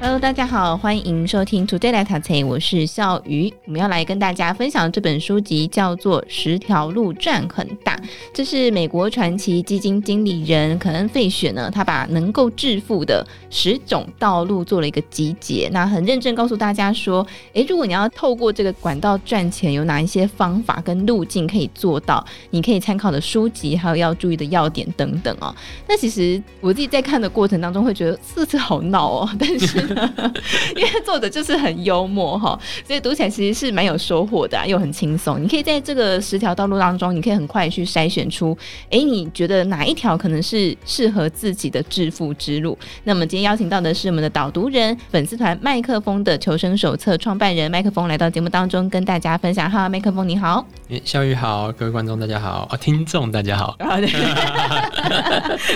Hello，大家好，欢迎收听 Today 来读册，我是笑鱼。我们要来跟大家分享的这本书籍叫做《十条路赚很大》，这是美国传奇基金经理人肯恩·费雪呢，他把能够致富的十种道路做了一个集结，那很认真告诉大家说，诶，如果你要透过这个管道赚钱，有哪一些方法跟路径可以做到？你可以参考的书籍，还有要注意的要点等等哦。那其实我自己在看的过程当中，会觉得四次好闹哦，但是。因为作者就是很幽默哈，所以读起来其实是蛮有收获的，又很轻松。你可以在这个十条道路当中，你可以很快去筛选出，哎，你觉得哪一条可能是适合自己的致富之路？那么今天邀请到的是我们的导读人，粉丝团麦克风的求生手册创办人麦克风来到节目当中跟大家分享。哈，麦克风你好，哎，笑宇好，各位观众大家好，啊，听众大家好，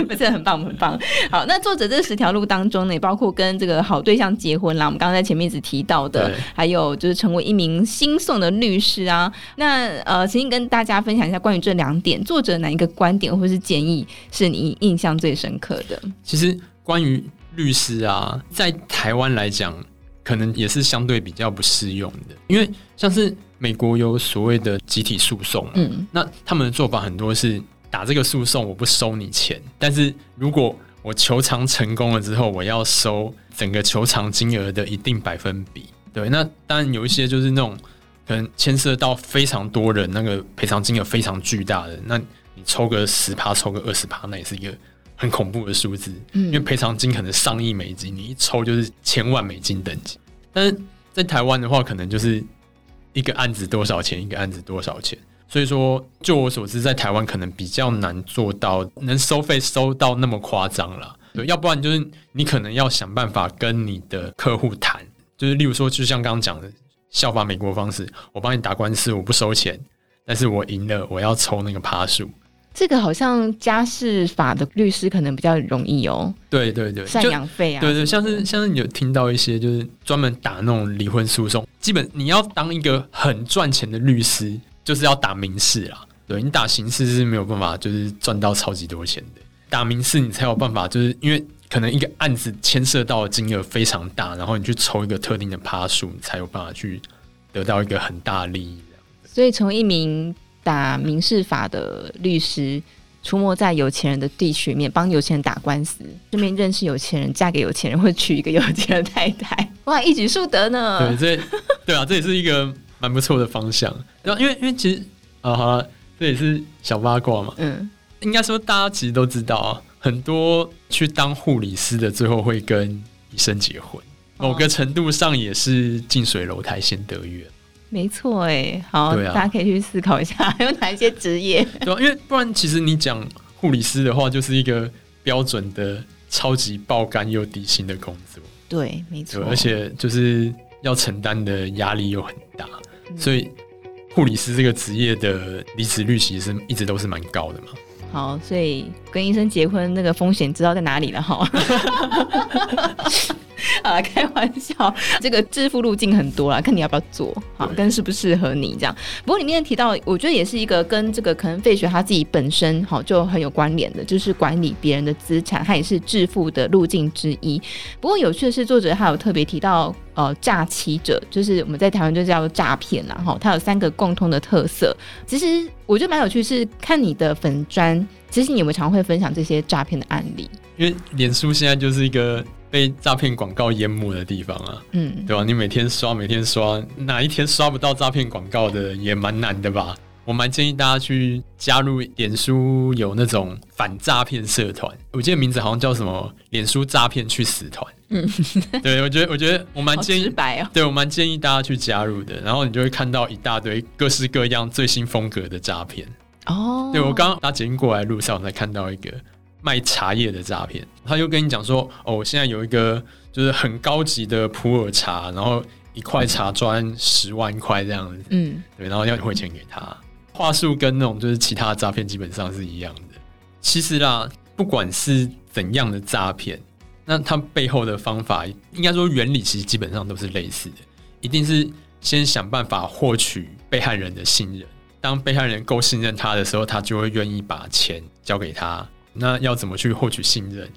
不是很棒，很棒。好，那作者这十条路当中呢，也包括跟这个好对象结婚啦，我们刚刚在前面一直提到的，还有就是成为一名新送的律师啊。那呃，请你跟大家分享一下关于这两点，作者哪一个观点或是建议是你印象最深刻的？其实关于律师啊，在台湾来讲，可能也是相对比较不适用的，因为像是美国有所谓的集体诉讼，嗯，那他们的做法很多是打这个诉讼，我不收你钱，但是如果我求偿成功了之后，我要收整个球场金额的一定百分比。对，那当然有一些就是那种可能牵涉到非常多人，那个赔偿金额非常巨大的，那你抽个十趴，抽个二十趴，那也是一个很恐怖的数字。嗯，因为赔偿金可能上亿美金，你一抽就是千万美金等级。但是在台湾的话，可能就是一个案子多少钱，一个案子多少钱。所以说，就我所知，在台湾可能比较难做到能收费收到那么夸张了。对，要不然就是你可能要想办法跟你的客户谈，就是例如说，就像刚刚讲的，效法美国方式，我帮你打官司，我不收钱，但是我赢了，我要抽那个趴数。这个好像家事法的律师可能比较容易哦。对对对，赡养费啊，对对，像是像是你有听到一些就是专门打那种离婚诉讼，基本你要当一个很赚钱的律师。就是要打民事啦，对，你打刑事是没有办法，就是赚到超级多钱的。打民事你才有办法，就是因为可能一个案子牵涉到的金额非常大，然后你去抽一个特定的趴数，你才有办法去得到一个很大的利益。所以，从一名打民事法的律师，出没在有钱人的地区里面，帮有钱人打官司，顺便认识有钱人，嫁给有钱人，或娶一个有钱的太太，哇，一举数得呢。对，这对啊，这也是一个。蛮不错的方向，然后因为因为其实啊、哦，好了，这也是小八卦嘛。嗯，应该说大家其实都知道啊，很多去当护理师的最后会跟医生结婚，哦、某个程度上也是近水楼台先得月。没错，哎，好，大家可以去思考一下，还有哪一些职业？对啊，因为不然其实你讲护理师的话，就是一个标准的超级爆肝又低薪的工作。对，没错，而且就是要承担的压力又很大。所以，护理师这个职业的离职率其实是一直都是蛮高的嘛。好，所以跟医生结婚那个风险知道在哪里了哈。啊，开玩笑，这个致富路径很多啦，看你要不要做，好，跟适不适合你这样。不过里面提到，我觉得也是一个跟这个可能费雪他自己本身好就很有关联的，就是管理别人的资产，它也是致富的路径之一。不过有趣的是，作者还有特别提到，呃，诈欺者就是我们在台湾就叫诈骗啦，哈，它有三个共通的特色。其实我觉得蛮有趣，是看你的粉砖，其实你有没有常会分享这些诈骗的案例？因为脸书现在就是一个。被诈骗广告淹没的地方啊，嗯，对吧？你每天刷，每天刷，哪一天刷不到诈骗广告的也蛮难的吧？我蛮建议大家去加入脸书有那种反诈骗社团，我记得名字好像叫什么“脸书诈骗去死团”。嗯，对，我觉得，我觉得我蛮建议，白哦，对，我蛮建议大家去加入的。然后你就会看到一大堆各式各样最新风格的诈骗。哦，对，我刚刚搭捷运过来路上，我才看到一个。卖茶叶的诈骗，他就跟你讲说：“哦，我现在有一个就是很高级的普洱茶，然后一块茶砖十万块这样子。”嗯，对，然后要汇钱给他，话术跟那种就是其他的诈骗基本上是一样的。其实啦，不管是怎样的诈骗，那它背后的方法应该说原理其实基本上都是类似的，一定是先想办法获取被害人的信任。当被害人够信任他的时候，他就会愿意把钱交给他。那要怎么去获取信任？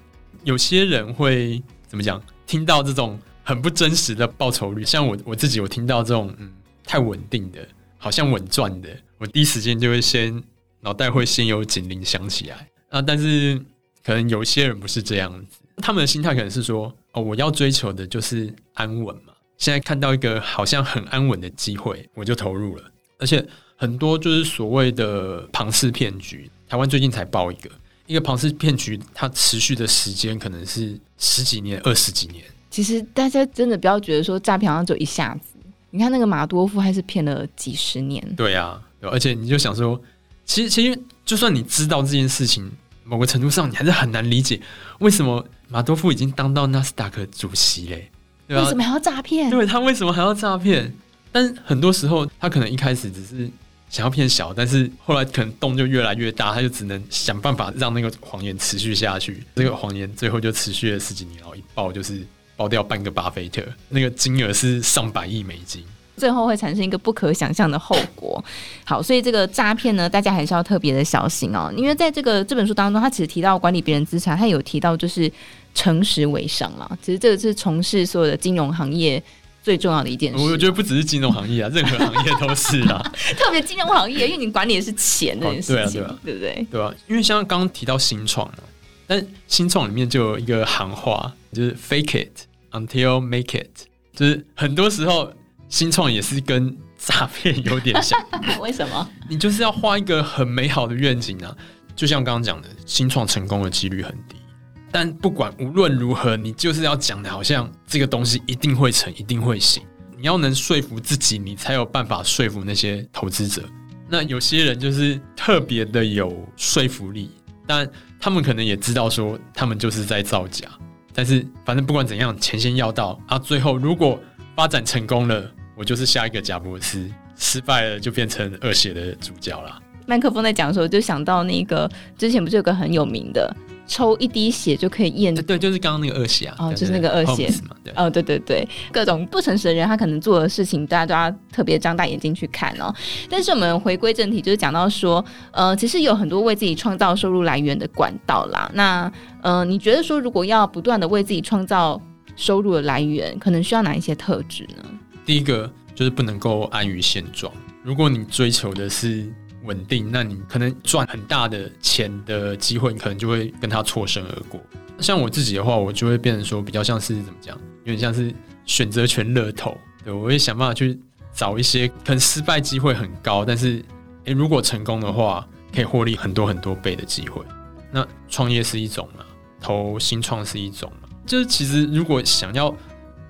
有些人会怎么讲？听到这种很不真实的报酬率，像我我自己，我听到这种嗯太稳定的，好像稳赚的，我第一时间就会先脑袋会先有警铃响起来啊。但是可能有些人不是这样子，他们的心态可能是说哦，我要追求的就是安稳嘛。现在看到一个好像很安稳的机会，我就投入了。而且很多就是所谓的庞氏骗局，台湾最近才爆一个。一个庞氏骗局，它持续的时间可能是十几年、二十几年。其实大家真的不要觉得说诈骗好像就一下子。你看那个马多夫还是骗了几十年。对啊，而且你就想说，其实其实就算你知道这件事情，某个程度上你还是很难理解为什么马多夫已经当到纳斯达克主席嘞，对吧？为什么还要诈骗？对，他为什么还要诈骗？但很多时候他可能一开始只是。想要骗小，但是后来可能洞就越来越大，他就只能想办法让那个谎言持续下去。这个谎言最后就持续了十几年，然后一爆就是爆掉半个巴菲特，那个金额是上百亿美金，最后会产生一个不可想象的后果。好，所以这个诈骗呢，大家还是要特别的小心哦，因为在这个这本书当中，他其实提到管理别人资产，他有提到就是诚实为上嘛。其实这个是从事所有的金融行业。最重要的一件事，我觉得不只是金融行业啊，任何行业都是啊。特别金融行业，因为你管理的是钱这件事情，哦、对啊，对啊，对不对？对啊，因为像刚刚提到新创，但新创里面就有一个行话，就是 “fake it until make it”，就是很多时候新创也是跟诈骗有点像。为什么？你就是要画一个很美好的愿景啊，就像刚刚讲的，新创成功的几率很低。但不管无论如何，你就是要讲的好像这个东西一定会成，一定会行。你要能说服自己，你才有办法说服那些投资者。那有些人就是特别的有说服力，但他们可能也知道说他们就是在造假。但是反正不管怎样，钱先要到啊。最后如果发展成功了，我就是下一个贾伯斯；失败了，就变成恶血的主角了。麦克风在讲的时候，就想到那个之前不是有个很有名的。抽一滴血就可以验，对，就是刚刚那个恶血啊，哦，就是那个恶血嘛，对，哦，对对对，各种不诚实的人，他可能做的事情，大家都要特别张大眼睛去看哦。但是我们回归正题，就是讲到说，呃，其实有很多为自己创造收入来源的管道啦。那，呃，你觉得说，如果要不断的为自己创造收入的来源，可能需要哪一些特质呢？第一个就是不能够安于现状，如果你追求的是。稳定，那你可能赚很大的钱的机会，你可能就会跟他错身而过。像我自己的话，我就会变成说，比较像是怎么讲，有点像是选择权乐透。对，我会想办法去找一些可能失败机会很高，但是诶，如果成功的话，可以获利很多很多倍的机会。那创业是一种嘛，投新创是一种嘛。就是其实如果想要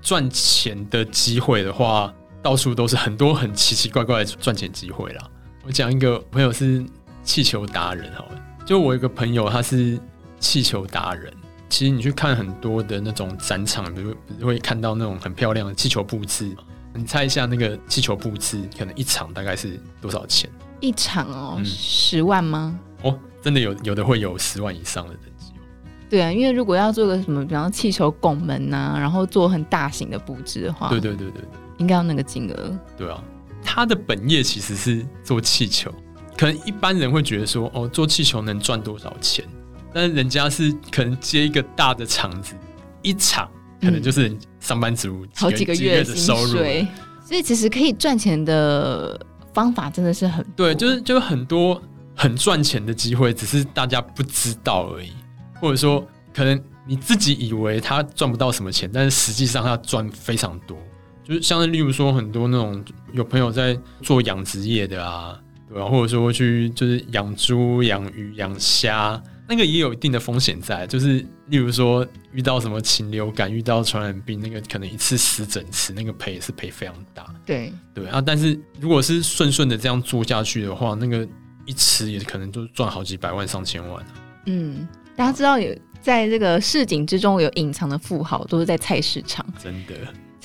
赚钱的机会的话，到处都是很多很奇奇怪怪的赚钱机会啦。我讲一个朋友是气球达人，好了，就我一个朋友他是气球达人。其实你去看很多的那种展场，比如会看到那种很漂亮的气球布置。你猜一下，那个气球布置可能一场大概是多少钱？一场哦，嗯、十万吗？哦，真的有有的会有十万以上的等级哦。对啊，因为如果要做个什么，比方说气球拱门呐、啊，然后做很大型的布置的话，对对对对，应该要那个金额。对啊。他的本业其实是做气球，可能一般人会觉得说，哦，做气球能赚多少钱？但是人家是可能接一个大的场子，一场可能就是上班族好几个月的收入，所以其实可以赚钱的方法真的是很多。对，就是就是很多很赚钱的机会，只是大家不知道而已，或者说可能你自己以为他赚不到什么钱，但是实际上他赚非常多。就是像是例如说很多那种有朋友在做养殖业的啊，对吧？或者说去就是养猪、养鱼、养虾，那个也有一定的风险在。就是例如说遇到什么禽流感、遇到传染病，那个可能一次死整池，那个赔也是赔非常大。对对啊，但是如果是顺顺的这样做下去的话，那个一池也可能就赚好几百万、上千万啊。嗯，大家知道有在这个市井之中有隐藏的富豪，都是在菜市场。真的。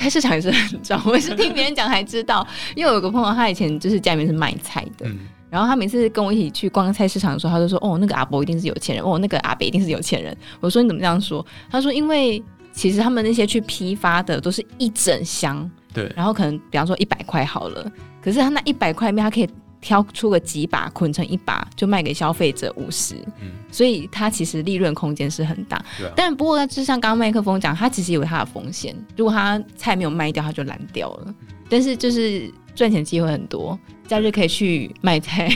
菜市场也是很重要，我是听别人讲才知道。因为我有个朋友，他以前就是家里面是卖菜的，嗯、然后他每次跟我一起去逛菜市场的时候，他就说：“哦，那个阿伯一定是有钱人，哦，那个阿伯一定是有钱人。”我说：“你怎么这样说？”他说：“因为其实他们那些去批发的都是一整箱对，然后可能比方说一百块好了，可是他那一百块里面，他可以挑出个几把捆成一把，就卖给消费者五十，嗯，所以他其实利润空间是很大。但不过就像刚刚麦克风讲，他其实有他的风险，如果他菜没有卖掉，他就烂掉了。嗯，但是就是赚钱机会很多。假日可以去卖菜，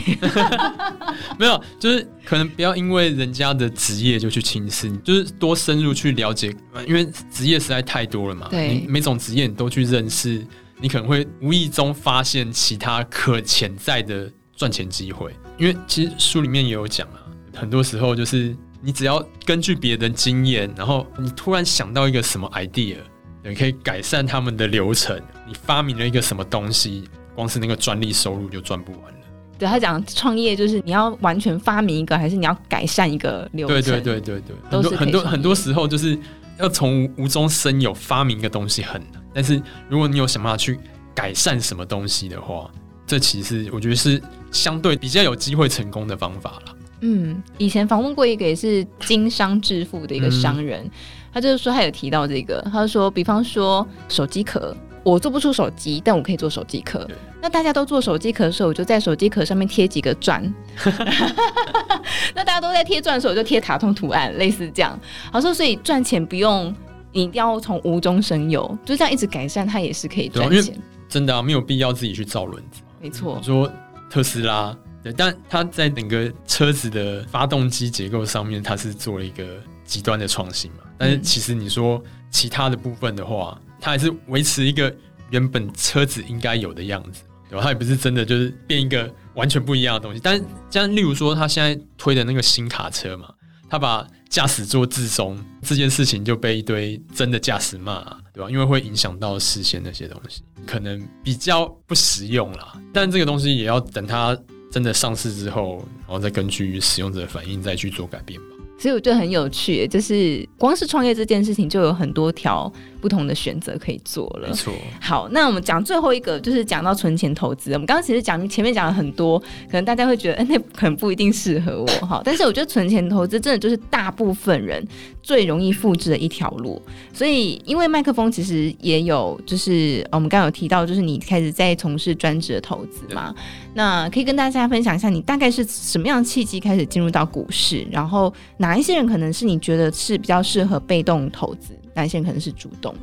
没有，就是可能不要因为人家的职业就去轻视，就是多深入去了解，因为职业实在太多了嘛。对，每种职业你都去认识，你可能会无意中发现其他可潜在的赚钱机会。因为其实书里面也有讲啊，很多时候就是你只要根据别人经验，然后你突然想到一个什么 idea，你可以改善他们的流程，你发明了一个什么东西。光是那个专利收入就赚不完了。对，他讲创业就是你要完全发明一个，还是你要改善一个流程？对对对对对，很多很多很多时候就是要从无中生有，发明一个东西很难。但是如果你有想办法去改善什么东西的话，这其实我觉得是相对比较有机会成功的方法了。嗯，以前访问过一个也是经商致富的一个商人，嗯、他就是说他有提到这个，他就说，比方说手机壳。我做不出手机，但我可以做手机壳。那大家都做手机壳的时候，我就在手机壳上面贴几个钻。那大家都在贴钻的时候，我就贴卡通图案，类似这样。好说，所以赚钱不用你一定要从无中生有，就这样一直改善，它也是可以赚钱。真的啊，没有必要自己去造轮子。没错，说特斯拉，对，但它在整个车子的发动机结构上面，它是做了一个极端的创新嘛。但是其实你说其他的部分的话，它还是维持一个原本车子应该有的样子，对吧？它也不是真的就是变一个完全不一样的东西。但像例如说，它现在推的那个新卡车嘛，他把驾驶座自松这件事情就被一堆真的驾驶骂，对吧？因为会影响到视线那些东西，可能比较不实用啦。但这个东西也要等它真的上市之后，然后再根据使用者的反应再去做改变吧。所以我觉得很有趣，就是光是创业这件事情就有很多条不同的选择可以做了。没错。好，那我们讲最后一个，就是讲到存钱投资。我们刚刚其实讲前面讲了很多，可能大家会觉得，哎，那可能不一定适合我哈。但是我觉得存钱投资真的就是大部分人最容易复制的一条路。所以，因为麦克风其实也有，就是我们刚刚有提到，就是你开始在从事专职的投资嘛。那可以跟大家分享一下，你大概是什么样的契机开始进入到股市，然后哪一些人可能是你觉得是比较适合被动投资，哪一些人可能是主动？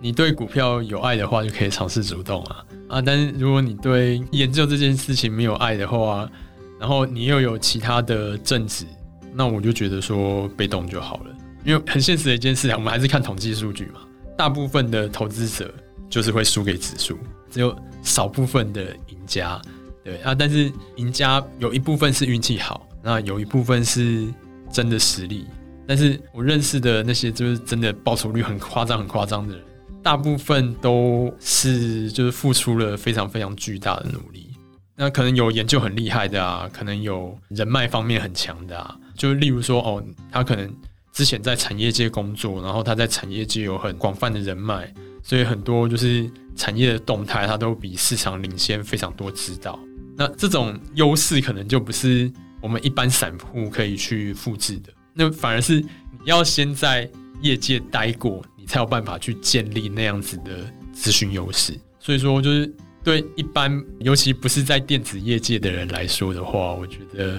你对股票有爱的话，就可以尝试主动啊啊！但是如果你对研究这件事情没有爱的话，然后你又有其他的正职，那我就觉得说被动就好了。因为很现实的一件事情，我们还是看统计数据嘛。大部分的投资者就是会输给指数，只有少部分的赢家。对啊，但是赢家有一部分是运气好，那有一部分是。真的实力，但是我认识的那些就是真的报酬率很夸张、很夸张的人，大部分都是就是付出了非常非常巨大的努力。那可能有研究很厉害的啊，可能有人脉方面很强的啊，就例如说哦，他可能之前在产业界工作，然后他在产业界有很广泛的人脉，所以很多就是产业的动态，他都比市场领先非常多知道。那这种优势可能就不是。我们一般散户可以去复制的，那反而是你要先在业界待过，你才有办法去建立那样子的咨询优势。所以说，就是对一般，尤其不是在电子业界的人来说的话，我觉得，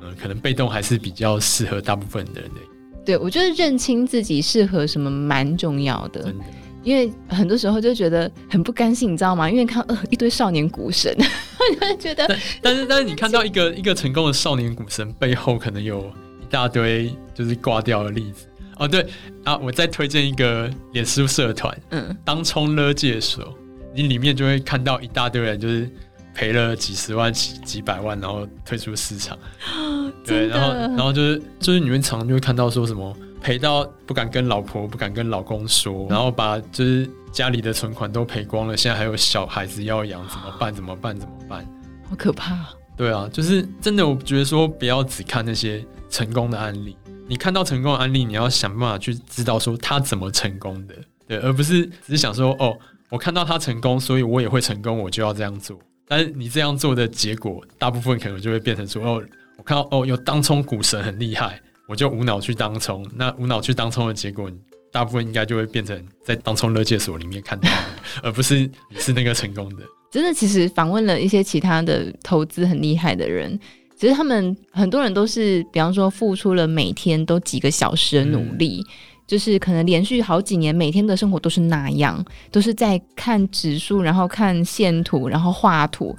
嗯、呃，可能被动还是比较适合大部分的人的。对，我觉得认清自己适合什么蛮重要的。真的。因为很多时候就觉得很不甘心，你知道吗？因为看呃一堆少年股神，你会觉得，但但是但是你 看到一个一个成功的少年股神背后，可能有一大堆就是挂掉的例子哦。对啊，我再推荐一个脸书社团，嗯，当冲勒戒手，你里面就会看到一大堆人就是赔了几十万、几几百万，然后退出市场。对，然后然后就是就是你们常常就会看到说什么。赔到不敢跟老婆、不敢跟老公说，然后把就是家里的存款都赔光了，现在还有小孩子要养，怎么办？怎么办？怎么办？好可怕！对啊，就是真的，我觉得说不要只看那些成功的案例，你看到成功的案例，你要想办法去知道说他怎么成功的，对，而不是只是想说哦，我看到他成功，所以我也会成功，我就要这样做。但是你这样做的结果，大部分可能就会变成说哦，我看到哦，有当冲股神很厉害。我就无脑去当冲，那无脑去当冲的结果，大部分应该就会变成在当冲勒戒所里面看到，而不是是那个成功的。真的，其实访问了一些其他的投资很厉害的人，其实他们很多人都是，比方说付出了每天都几个小时的努力。嗯就是可能连续好几年，每天的生活都是那样，都是在看指数，然后看线图，然后画图。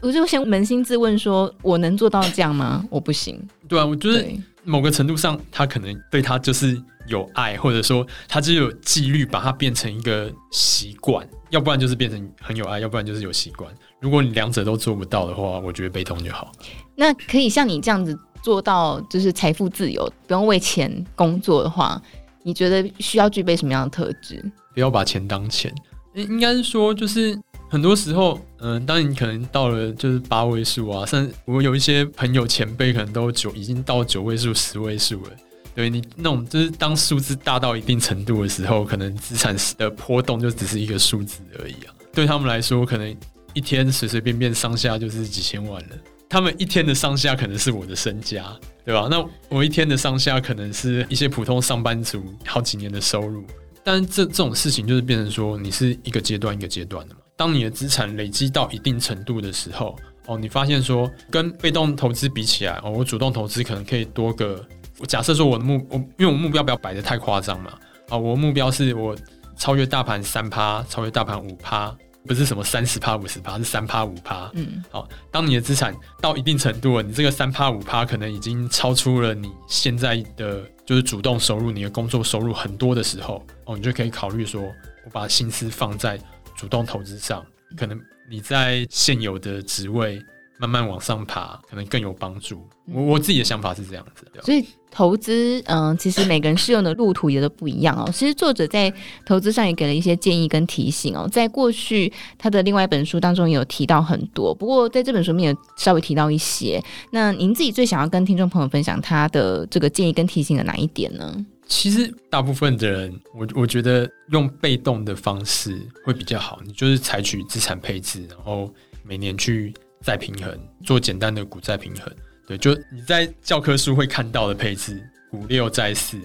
我就先扪心自问说：我能做到这样吗？我不行。对啊，我觉得某个程度上，他可能对他就是有爱，或者说他就有纪律，把它变成一个习惯。要不然就是变成很有爱，要不然就是有习惯。如果你两者都做不到的话，我觉得悲痛就好。那可以像你这样子做到，就是财富自由，不用为钱工作的话。你觉得需要具备什么样的特质？不要把钱当钱，应应该是说，就是很多时候，嗯、呃，当你可能到了就是八位数啊，甚至我有一些朋友前辈可能都九已经到九位数、十位数了。对你那种就是当数字大到一定程度的时候，可能资产的波动就只是一个数字而已啊。对他们来说，可能一天随随便便上下就是几千万了。他们一天的上下可能是我的身家，对吧？那我一天的上下可能是一些普通上班族好几年的收入。但这这种事情就是变成说，你是一个阶段一个阶段的嘛。当你的资产累积到一定程度的时候，哦，你发现说跟被动投资比起来，哦，我主动投资可能可以多个。我假设说我的目，我因为我目标不要摆的太夸张嘛，啊，我的目标是我超越大盘三趴，超越大盘五趴。不是什么三十趴五十趴，是三趴五趴。嗯，好，当你的资产到一定程度了，你这个三趴五趴可能已经超出了你现在的就是主动收入，你的工作收入很多的时候，哦，你就可以考虑说，我把心思放在主动投资上，可能你在现有的职位。慢慢往上爬，可能更有帮助。我我自己的想法是这样子的。所以投资，嗯、呃，其实每个人适用的路途也都不一样哦。其实作者在投资上也给了一些建议跟提醒哦。在过去他的另外一本书当中也有提到很多，不过在这本书里面也稍微提到一些。那您自己最想要跟听众朋友分享他的这个建议跟提醒的哪一点呢？其实大部分的人，我我觉得用被动的方式会比较好。你就是采取资产配置，然后每年去。再平衡，做简单的股债平衡，对，就你在教科书会看到的配置，股六债四，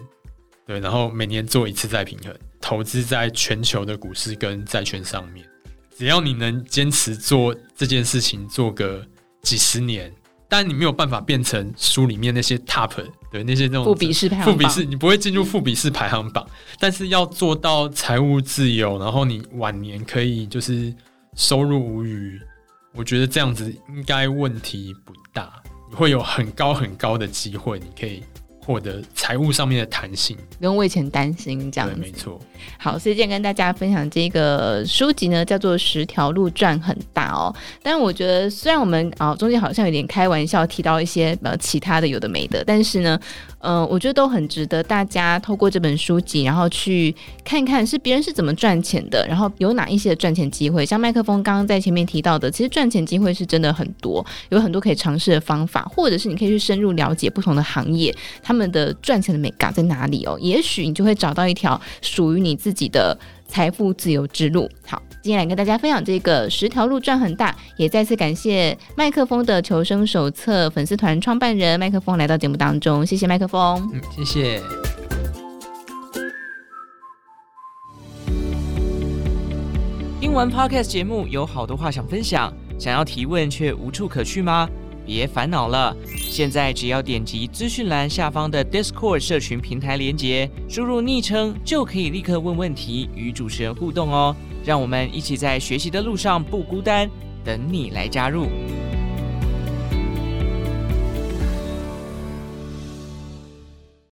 对，然后每年做一次再平衡，投资在全球的股市跟债券上面，只要你能坚持做这件事情，做个几十年，但你没有办法变成书里面那些 top 对那些那种富比士排行榜，富比士你不会进入富比士排行榜，但是要做到财务自由，然后你晚年可以就是收入无虞。我觉得这样子应该问题不大，你会有很高很高的机会，你可以获得财务上面的弹性，不用为钱担心。这样子，没错。好，所以今天跟大家分享这个书籍呢，叫做《十条路赚很大》哦。但是我觉得，虽然我们啊、哦、中间好像有点开玩笑提到一些呃其他的有的没的，但是呢。嗯、我觉得都很值得大家透过这本书籍，然后去看看是别人是怎么赚钱的，然后有哪一些赚钱机会。像麦克风刚刚在前面提到的，其实赚钱机会是真的很多，有很多可以尝试的方法，或者是你可以去深入了解不同的行业，他们的赚钱的美感在哪里哦。也许你就会找到一条属于你自己的财富自由之路。好。今天来跟大家分享这个十条路赚很大，也再次感谢麦克风的求生手册粉丝团创办人麦克风来到节目当中，谢谢麦克风，嗯，谢谢。听完 Podcast 节目，有好多话想分享，想要提问却无处可去吗？别烦恼了，现在只要点击资讯栏下方的 Discord 社群平台连接，输入昵称就可以立刻问问题，与主持人互动哦。让我们一起在学习的路上不孤单，等你来加入。